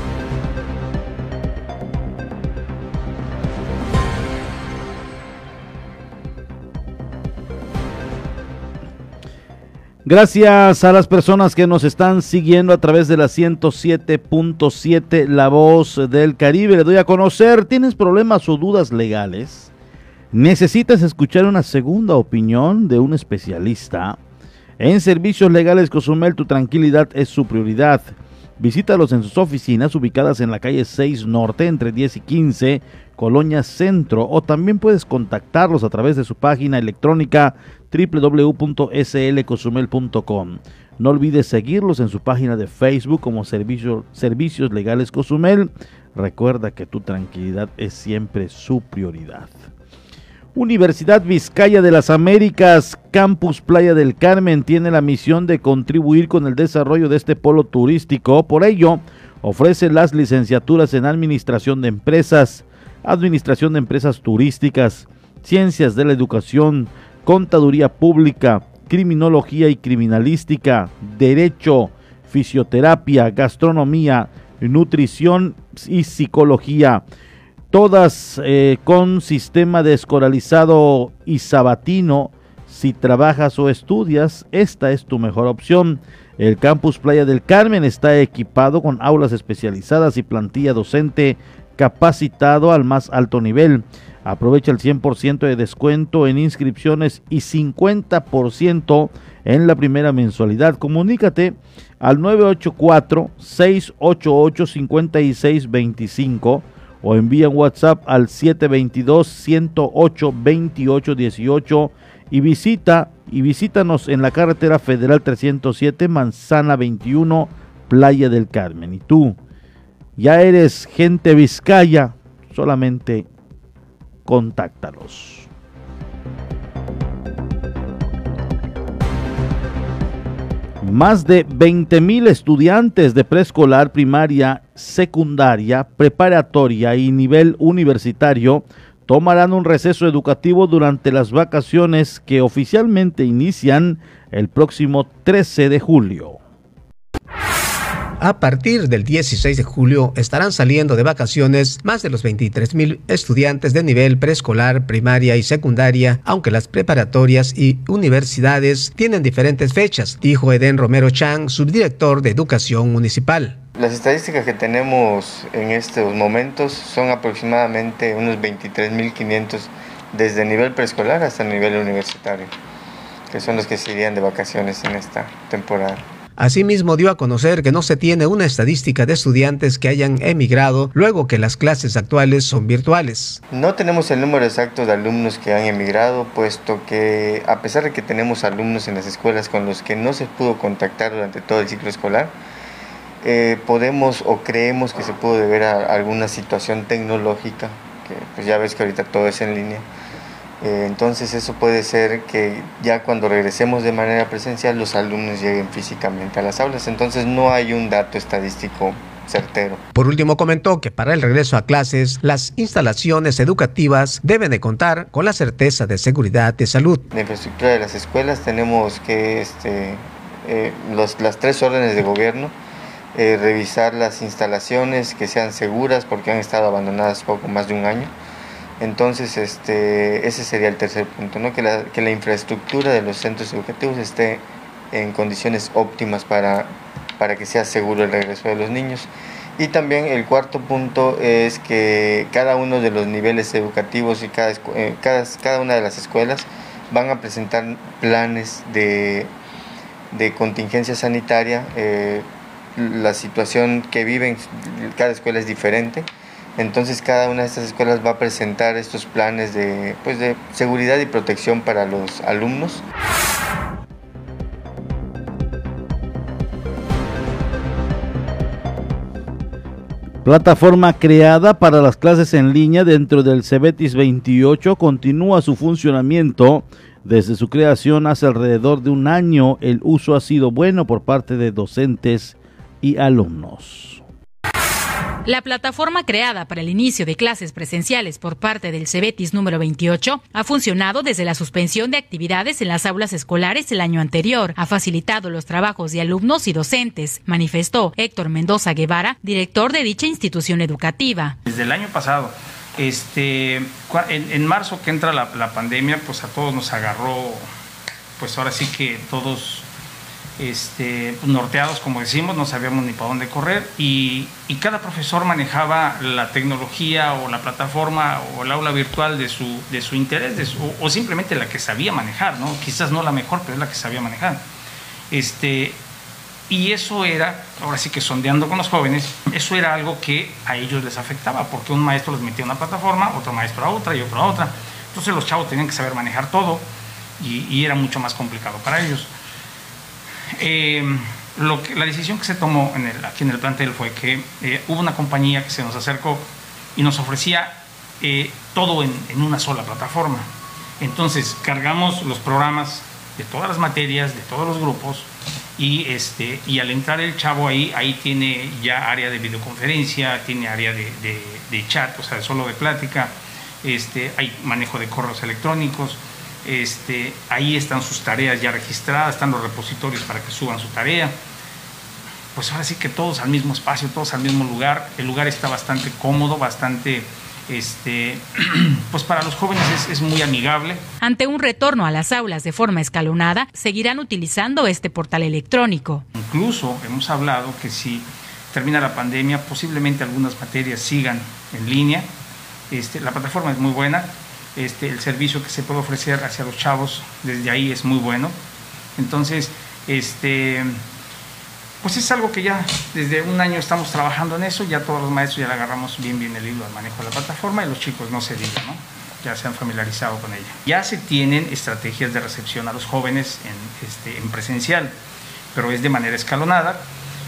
Gracias a las personas que nos están siguiendo a través de la 107.7 La Voz del Caribe. Le doy a conocer, ¿tienes problemas o dudas legales? ¿Necesitas escuchar una segunda opinión de un especialista? En Servicios Legales Cozumel, tu tranquilidad es su prioridad. Visítalos en sus oficinas ubicadas en la calle 6 Norte entre 10 y 15, Colonia Centro, o también puedes contactarlos a través de su página electrónica www.slcozumel.com. No olvides seguirlos en su página de Facebook como Servicio, Servicios Legales Cozumel. Recuerda que tu tranquilidad es siempre su prioridad. Universidad Vizcaya de las Américas, Campus Playa del Carmen, tiene la misión de contribuir con el desarrollo de este polo turístico. Por ello, ofrece las licenciaturas en Administración de Empresas, Administración de Empresas Turísticas, Ciencias de la Educación, Contaduría Pública, Criminología y Criminalística, Derecho, Fisioterapia, Gastronomía, Nutrición y Psicología todas eh, con sistema de escolarizado y sabatino. Si trabajas o estudias, esta es tu mejor opción. El campus Playa del Carmen está equipado con aulas especializadas y plantilla docente capacitado al más alto nivel. Aprovecha el 100% de descuento en inscripciones y 50% en la primera mensualidad. Comunícate al 984 688 5625 o envía un WhatsApp al 722-108-2818 y visita y visítanos en la carretera federal 307 Manzana 21 Playa del Carmen. Y tú ya eres gente Vizcaya, solamente contáctalos. Más de 20 mil estudiantes de preescolar, primaria, secundaria, preparatoria y nivel universitario tomarán un receso educativo durante las vacaciones que oficialmente inician el próximo 13 de julio. A partir del 16 de julio estarán saliendo de vacaciones más de los 23 mil estudiantes de nivel preescolar, primaria y secundaria, aunque las preparatorias y universidades tienen diferentes fechas, dijo Eden Romero Chang, subdirector de Educación Municipal. Las estadísticas que tenemos en estos momentos son aproximadamente unos 23.500 desde nivel preescolar hasta el nivel universitario, que son los que se irían de vacaciones en esta temporada. Asimismo, dio a conocer que no se tiene una estadística de estudiantes que hayan emigrado luego que las clases actuales son virtuales. No tenemos el número exacto de alumnos que han emigrado, puesto que a pesar de que tenemos alumnos en las escuelas con los que no se pudo contactar durante todo el ciclo escolar, eh, podemos o creemos que se pudo deber a alguna situación tecnológica, que pues ya ves que ahorita todo es en línea eh, entonces eso puede ser que ya cuando regresemos de manera presencial los alumnos lleguen físicamente a las aulas. Entonces no hay un dato estadístico certero. Por último comentó que para el regreso a clases las instalaciones educativas deben de contar con la certeza de seguridad de salud. La infraestructura de las escuelas tenemos que este, eh, las tres órdenes de gobierno eh, revisar las instalaciones que sean seguras porque han estado abandonadas poco más de un año entonces, este, ese sería el tercer punto, ¿no? que, la, que la infraestructura de los centros educativos esté en condiciones óptimas para, para que sea seguro el regreso de los niños. Y también el cuarto punto es que cada uno de los niveles educativos y cada, eh, cada, cada una de las escuelas van a presentar planes de, de contingencia sanitaria. Eh, la situación que viven, cada escuela es diferente entonces cada una de estas escuelas va a presentar estos planes de, pues de seguridad y protección para los alumnos. Plataforma creada para las clases en línea dentro del Cebetis 28 continúa su funcionamiento. Desde su creación hace alrededor de un año el uso ha sido bueno por parte de docentes y alumnos. La plataforma creada para el inicio de clases presenciales por parte del Cebetis número 28 ha funcionado desde la suspensión de actividades en las aulas escolares el año anterior. Ha facilitado los trabajos de alumnos y docentes, manifestó Héctor Mendoza Guevara, director de dicha institución educativa. Desde el año pasado este, en, marzo que entra la, pandemia, pues a todos nos agarró, pues ahora sí que todos este, norteados, como decimos, no sabíamos ni para dónde correr y, cada profesor manejaba la tecnología o la plataforma o el aula virtual de su, de su interés o, simplemente la que sabía manejar, ¿no? quizás no la mejor, pero es la que sabía manejar. Este, y eso era, ahora sí que sondeando con los jóvenes, eso era algo que a ellos les afectaba, porque un maestro les metía una plataforma, otro maestro a otra y otro a otra. Entonces los chavos tenían que saber manejar todo y, y era mucho más complicado para ellos. Eh, lo que, la decisión que se tomó en el, aquí en el plantel fue que eh, hubo una compañía que se nos acercó y nos ofrecía eh, todo en, una sola plataforma. Entonces cargamos los programas de todas las materias, de todos los grupos, y, este, y al entrar el chavo ahí, ahí tiene ya área de videoconferencia, tiene área de, chat, o sea, solo de plática, este, hay manejo de correos electrónicos, este, ahí están sus tareas ya registradas, están los repositorios para que suban su tarea. Pues ahora sí que todos al mismo espacio, todos al mismo lugar. El lugar está bastante cómodo, bastante este, pues para los jóvenes es, es, muy amigable. Ante un retorno a las aulas de forma escalonada, seguirán utilizando este portal electrónico. Incluso hemos hablado que si termina la pandemia, posiblemente algunas materias sigan en línea. Este, la plataforma es muy buena, este, el servicio que se puede ofrecer hacia los chavos desde ahí es muy bueno. Entonces, este, pues es algo que ya desde un año estamos trabajando en eso, ya todos los maestros ya le agarramos bien bien el hilo al manejo de la plataforma y los chicos no se digan, ¿no? ya se han familiarizado con ella. Ya se tienen estrategias de recepción a los jóvenes en, este, en presencial, pero es de manera escalonada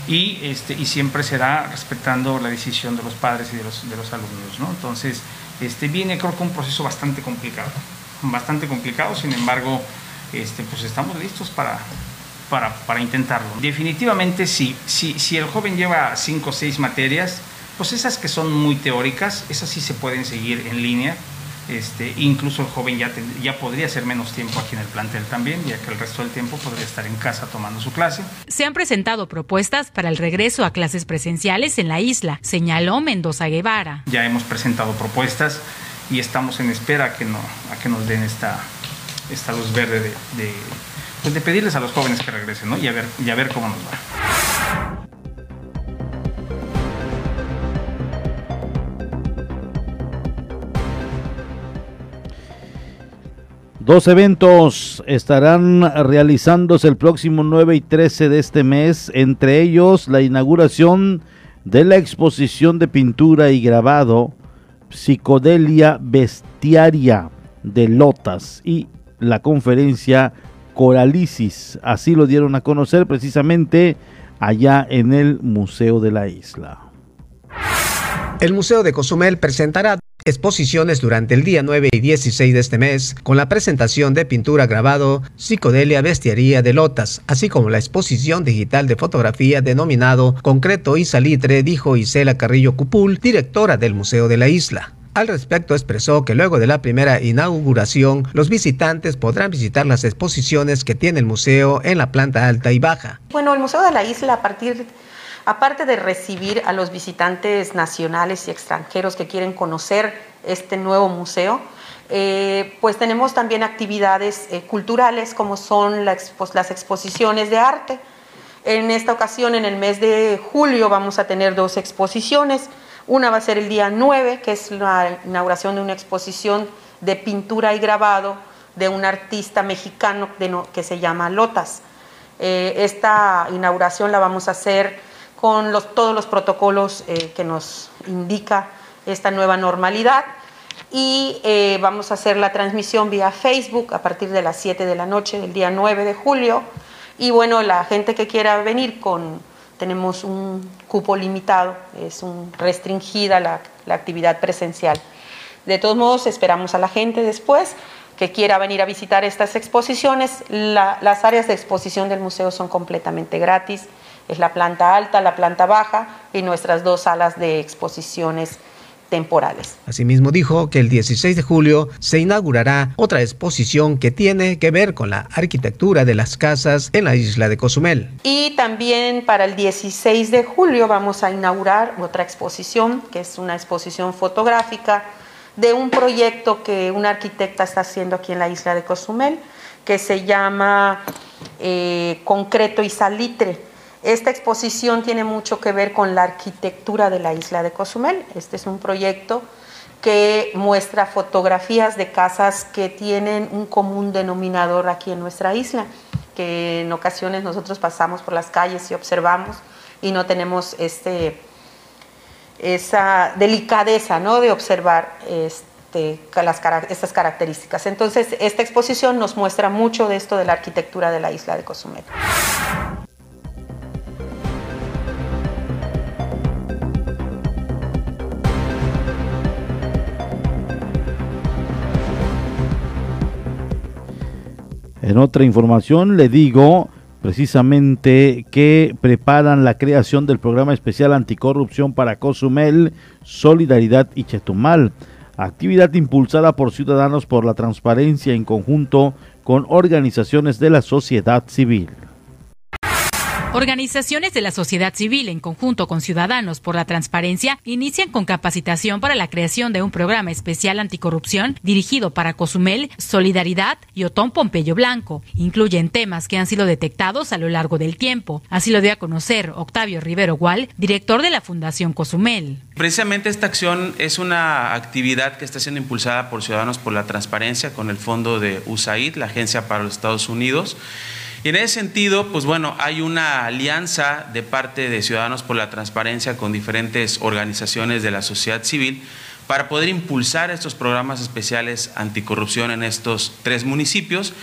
y, este, y siempre será respetando la decisión de los padres y de los, de los alumnos. ¿no? Entonces, este, viene creo que un proceso bastante complicado, bastante complicado, sin embargo, este, pues estamos listos para, para, para intentarlo. Definitivamente sí, si, si el joven lleva cinco o seis materias, pues esas que son muy teóricas, esas sí se pueden seguir en línea, este, incluso el joven ya, ya podría hacer menos tiempo aquí en el plantel también, ya que el resto del tiempo podría estar en casa tomando su clase. Se han presentado propuestas para el regreso a clases presenciales en la isla, señaló Mendoza Guevara. Ya hemos presentado propuestas y estamos en espera a que, no, a que nos den esta, esta luz verde de, de, pues de pedirles a los jóvenes que regresen ¿no? y, a ver, y a ver cómo nos va. Dos eventos estarán realizándose el próximo 9 y 13 de este mes, entre ellos la inauguración de la exposición de pintura y grabado Psicodelia Bestiaria de Lotas y la conferencia Coralisis. Así lo dieron a conocer precisamente allá en el Museo de la Isla. El Museo de Cozumel presentará exposiciones durante el día 9 y 16 de este mes, con la presentación de pintura grabado Psicodelia Bestiaría de Lotas, así como la exposición digital de fotografía denominado Concreto y Salitre, dijo Isela Carrillo Cupul, directora del Museo de la Isla. Al respecto expresó que luego de la primera inauguración, los visitantes podrán visitar las exposiciones que tiene el museo en la planta alta y baja. Bueno, el Museo de la Isla a partir aparte de recibir a los visitantes nacionales y extranjeros que quieren conocer este nuevo museo, eh, pues tenemos también actividades eh, culturales como son las exposiciones de arte. En esta ocasión, en el mes de julio, vamos a tener dos exposiciones. Una va a ser el día 9, que es la inauguración de una exposición de pintura y grabado de un artista mexicano que se llama Lotas. Eh, esta inauguración la vamos a hacer con todos los protocolos eh, que nos indica esta nueva normalidad. Y eh, vamos a hacer la transmisión vía Facebook a partir de las 7 de la noche del día 9 de julio. Y bueno, la gente que quiera venir con, tenemos un cupo limitado, es un, restringida la, actividad presencial. De todos modos, esperamos a la gente después que quiera venir a visitar estas exposiciones. las áreas de exposición del museo son completamente gratis es la planta alta, la planta baja y nuestras dos salas de exposiciones temporales. Asimismo dijo que el 16 de julio se inaugurará otra exposición que tiene que ver con la arquitectura de las casas en la isla de Cozumel. Y también para el 16 de julio vamos a inaugurar otra exposición, que es una exposición fotográfica de un proyecto que una arquitecta está haciendo aquí en la isla de Cozumel, que se llama eh, Concreto y Salitre esta exposición tiene mucho que ver con la arquitectura de la isla de Cozumel. Este es un proyecto que muestra fotografías de casas que tienen un común denominador aquí en nuestra isla, que en ocasiones nosotros pasamos por las calles y observamos y no tenemos este, esa delicadeza ¿no? de observar este, estas características. Entonces, esta exposición nos muestra mucho de esto de la arquitectura de la isla de Cozumel. En otra información le digo precisamente que preparan la creación del programa especial anticorrupción para Cozumel, Solidaridad y Chetumal, actividad impulsada por Ciudadanos por la Transparencia en conjunto con organizaciones de la sociedad civil. Organizaciones de la sociedad civil en conjunto con Ciudadanos por la Transparencia inician con capacitación para la creación de un programa especial anticorrupción dirigido para Cozumel, Solidaridad y Otón Pompeyo Blanco. Incluyen temas que han sido detectados a lo largo del tiempo. Así lo dio a conocer Octavio Rivero Gual, director de la Fundación Cozumel. Precisamente esta acción es una actividad que está siendo impulsada por Ciudadanos por la Transparencia con el fondo de USAID, la Agencia para los Estados Unidos Y en ese sentido, pues bueno, hay una alianza de parte de Ciudadanos por la Transparencia con diferentes organizaciones de la sociedad civil para poder impulsar estos programas especiales anticorrupción en estos tres municipios.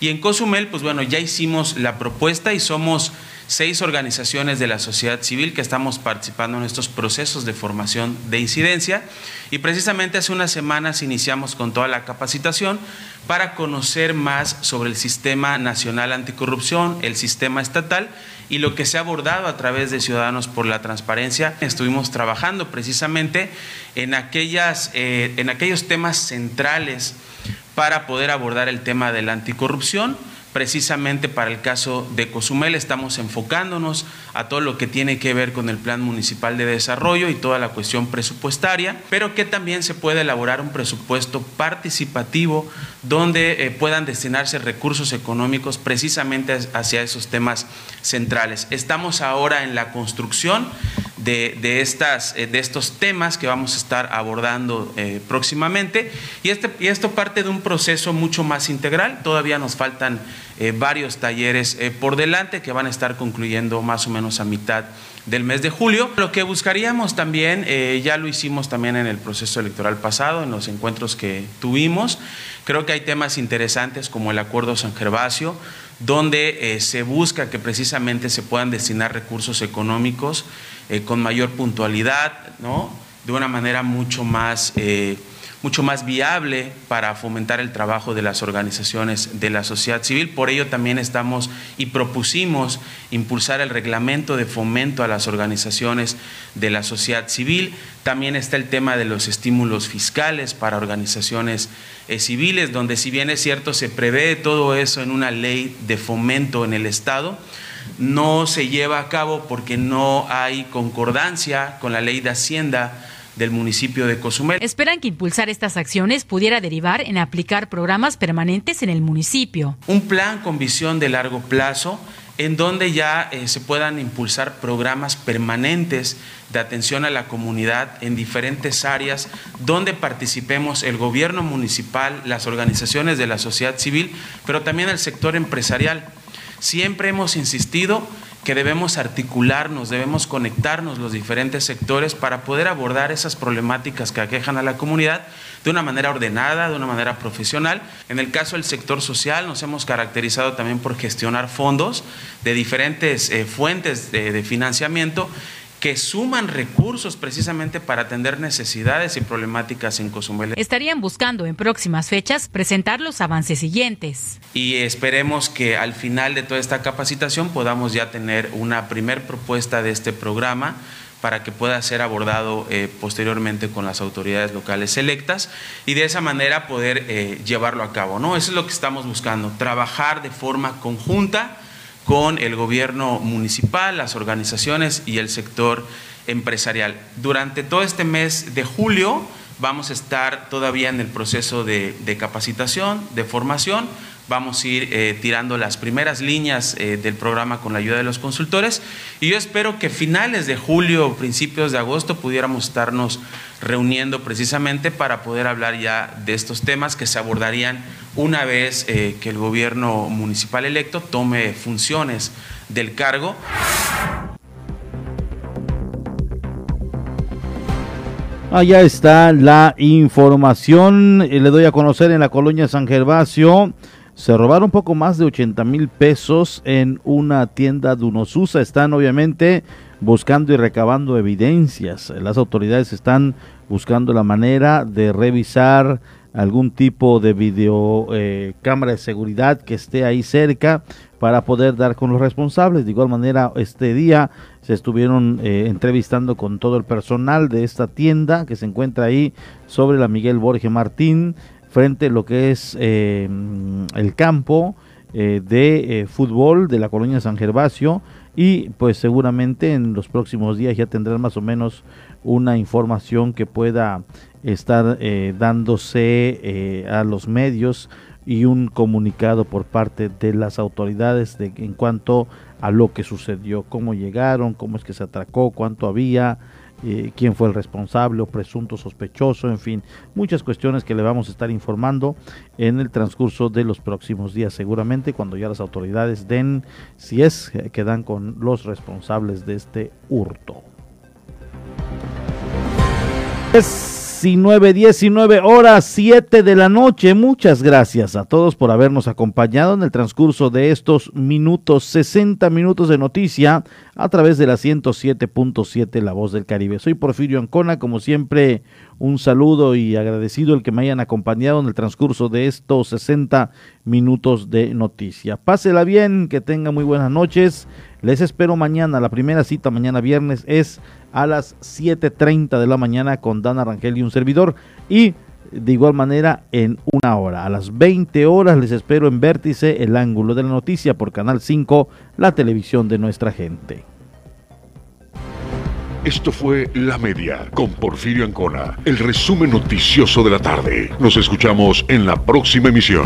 Y en Cozumel, pues bueno, ya hicimos la propuesta y somos seis organizaciones de la sociedad civil que estamos participando en estos procesos de formación de incidencia y precisamente hace unas semanas iniciamos con toda la capacitación para conocer más sobre el sistema nacional anticorrupción, el sistema estatal y lo que se ha abordado a través de Ciudadanos por la Transparencia. Estuvimos trabajando precisamente en, aquellas, eh, en aquellos temas centrales para poder abordar el tema de la anticorrupción precisamente para el caso de Cozumel estamos enfocándonos a todo lo que tiene que ver con el Plan Municipal de Desarrollo y toda la cuestión presupuestaria, pero que también se puede elaborar un presupuesto participativo donde eh, puedan destinarse recursos económicos precisamente hacia esos temas centrales. Estamos ahora en la construcción de, estas, eh, de estos temas que vamos a estar abordando eh, próximamente y, este, y esto parte de un proceso mucho más integral. Todavía nos faltan eh, varios talleres por delante que van a estar concluyendo más o menos a mitad del mes de julio. Lo que buscaríamos también, ya lo hicimos también en el proceso electoral pasado, en los encuentros que tuvimos, creo que hay temas interesantes como el acuerdo San Gervasio, donde se busca que precisamente se puedan destinar recursos económicos eh, con mayor puntualidad, ¿no? de una manera mucho más, eh, mucho más viable para fomentar el trabajo de las organizaciones de la sociedad civil. Por ello también estamos y propusimos impulsar el reglamento de fomento a las organizaciones de la sociedad civil. También está el tema de los estímulos fiscales para organizaciones eh, civiles, donde si bien es cierto se prevé todo eso en una ley de fomento en el Estado, no se lleva a cabo porque no hay concordancia con la ley de Hacienda del municipio de Cozumel. Esperan que impulsar estas acciones pudiera derivar en aplicar programas permanentes en el municipio. Un plan con visión de largo plazo en donde ya eh, se puedan impulsar programas permanentes de atención a la comunidad en diferentes áreas donde participemos el gobierno municipal, las organizaciones de la sociedad civil, pero también el sector empresarial. Siempre hemos insistido que debemos articularnos, debemos conectarnos los diferentes sectores para poder abordar esas problemáticas que aquejan a la comunidad de una manera ordenada, de una manera profesional. En el caso del sector social nos hemos caracterizado también por gestionar fondos de diferentes eh, fuentes de financiamiento que suman recursos precisamente para atender necesidades y problemáticas en Cozumel. Estarían buscando en próximas fechas presentar los avances siguientes. Y esperemos que al final de toda esta capacitación podamos ya tener una primer propuesta de este programa para que pueda ser abordado eh, posteriormente con las autoridades locales electas y de esa manera poder eh, llevarlo a cabo. ¿no? Eso es lo que estamos buscando, trabajar de forma conjunta con el gobierno municipal, las organizaciones y el sector empresarial. Durante todo este mes de julio vamos a estar todavía en el proceso de, capacitación, de formación, vamos a ir eh, tirando las primeras líneas eh, del programa con la ayuda de los consultores y yo espero que finales de julio principios de agosto pudiéramos estarnos reuniendo precisamente para poder hablar ya de estos temas que se abordarían una vez eh, que el gobierno municipal electo tome funciones del cargo. Allá está la información. Le doy a conocer en la colonia San Gervasio. Se robaron poco más de 80 mil pesos en una tienda de Unosusa. Están obviamente buscando y recabando evidencias. Las autoridades están buscando la manera de revisar algún tipo de video eh, cámara de seguridad que esté ahí cerca para poder dar con los responsables. De igual manera, este día se estuvieron eh, entrevistando con todo el personal de esta tienda que se encuentra ahí sobre la Miguel Borges Martín, frente a lo que es eh, el campo de fútbol de la colonia San Gervasio y pues seguramente en los próximos días ya tendrán más o menos una información que pueda estar eh, dándose eh, a los medios y un comunicado por parte de las autoridades de, en cuanto a lo que sucedió, cómo llegaron, cómo es que se atracó, cuánto había, eh, quién fue el responsable o presunto sospechoso, en fin, muchas cuestiones que le vamos a estar informando en el transcurso de los próximos días, seguramente cuando ya las autoridades den, si es que dan con los responsables de este hurto. 19, 19 horas 7 de la noche. Muchas gracias a todos por habernos acompañado en el transcurso de estos minutos, 60 minutos de noticia a través de la 107.7 La Voz del Caribe. Soy Porfirio Ancona, como siempre, un saludo y agradecido el que me hayan acompañado en el transcurso de estos 60 minutos de noticia. Pásela bien, que tenga muy buenas noches. Les espero mañana. La primera cita mañana viernes es a las 7.30 de la mañana con Dana Rangel y un servidor. Y de igual manera en una hora. A las 20 horas les espero en Vértice, el ángulo de la noticia por Canal 5, la televisión de nuestra gente. Esto fue La Media con Porfirio Ancona, el resumen noticioso de la tarde. Nos escuchamos en la próxima emisión.